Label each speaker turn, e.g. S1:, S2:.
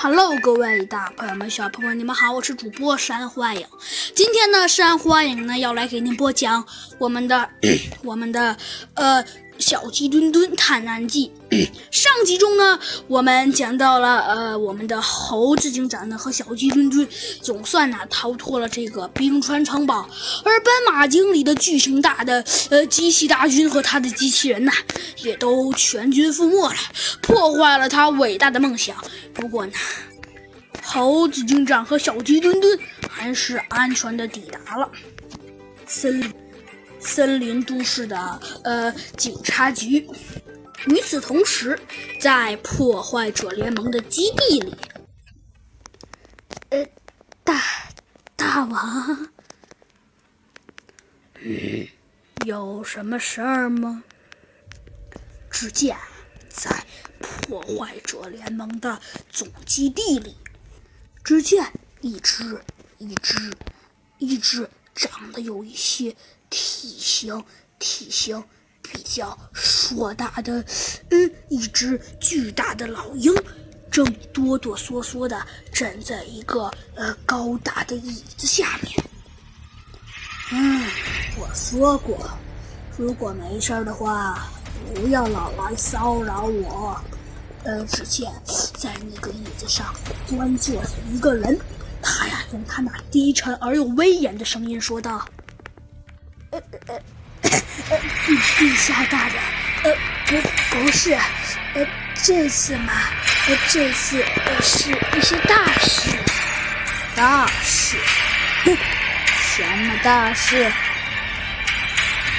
S1: Hello，各位大朋友们、小朋友们，你们好，我是主播山欢迎。今天呢，山欢迎呢要来给您播讲我们的 我们的呃。小鸡墩墩探案记，上集中呢，我们讲到了，呃，我们的猴子警长呢和小鸡墩墩总算呢逃脱了这个冰川城堡，而斑马经理的巨型大的呃机器大军和他的机器人呢，也都全军覆没了，破坏了他伟大的梦想。不过呢，猴子警长和小鸡墩墩还是安全的抵达了森林。森林都市的呃警察局。与此同时，在破坏者联盟的基地里，呃，大大王，有什么事儿吗？只见在破坏者联盟的总基地里，只见一只一只一只长得有一些。体型体型比较硕大的，嗯，一只巨大的老鹰，正哆哆嗦嗦的站在一个呃高大的椅子下面。嗯，我说过，如果没事的话，不要老来骚扰我。呃，只见在那个椅子上端坐着一个人，他呀用他那低沉而又威严的声音说道。呃呃呃，陛陛下大人，呃不不是，呃这次嘛，呃这次呃是一些大事，大事，哼，什么大事？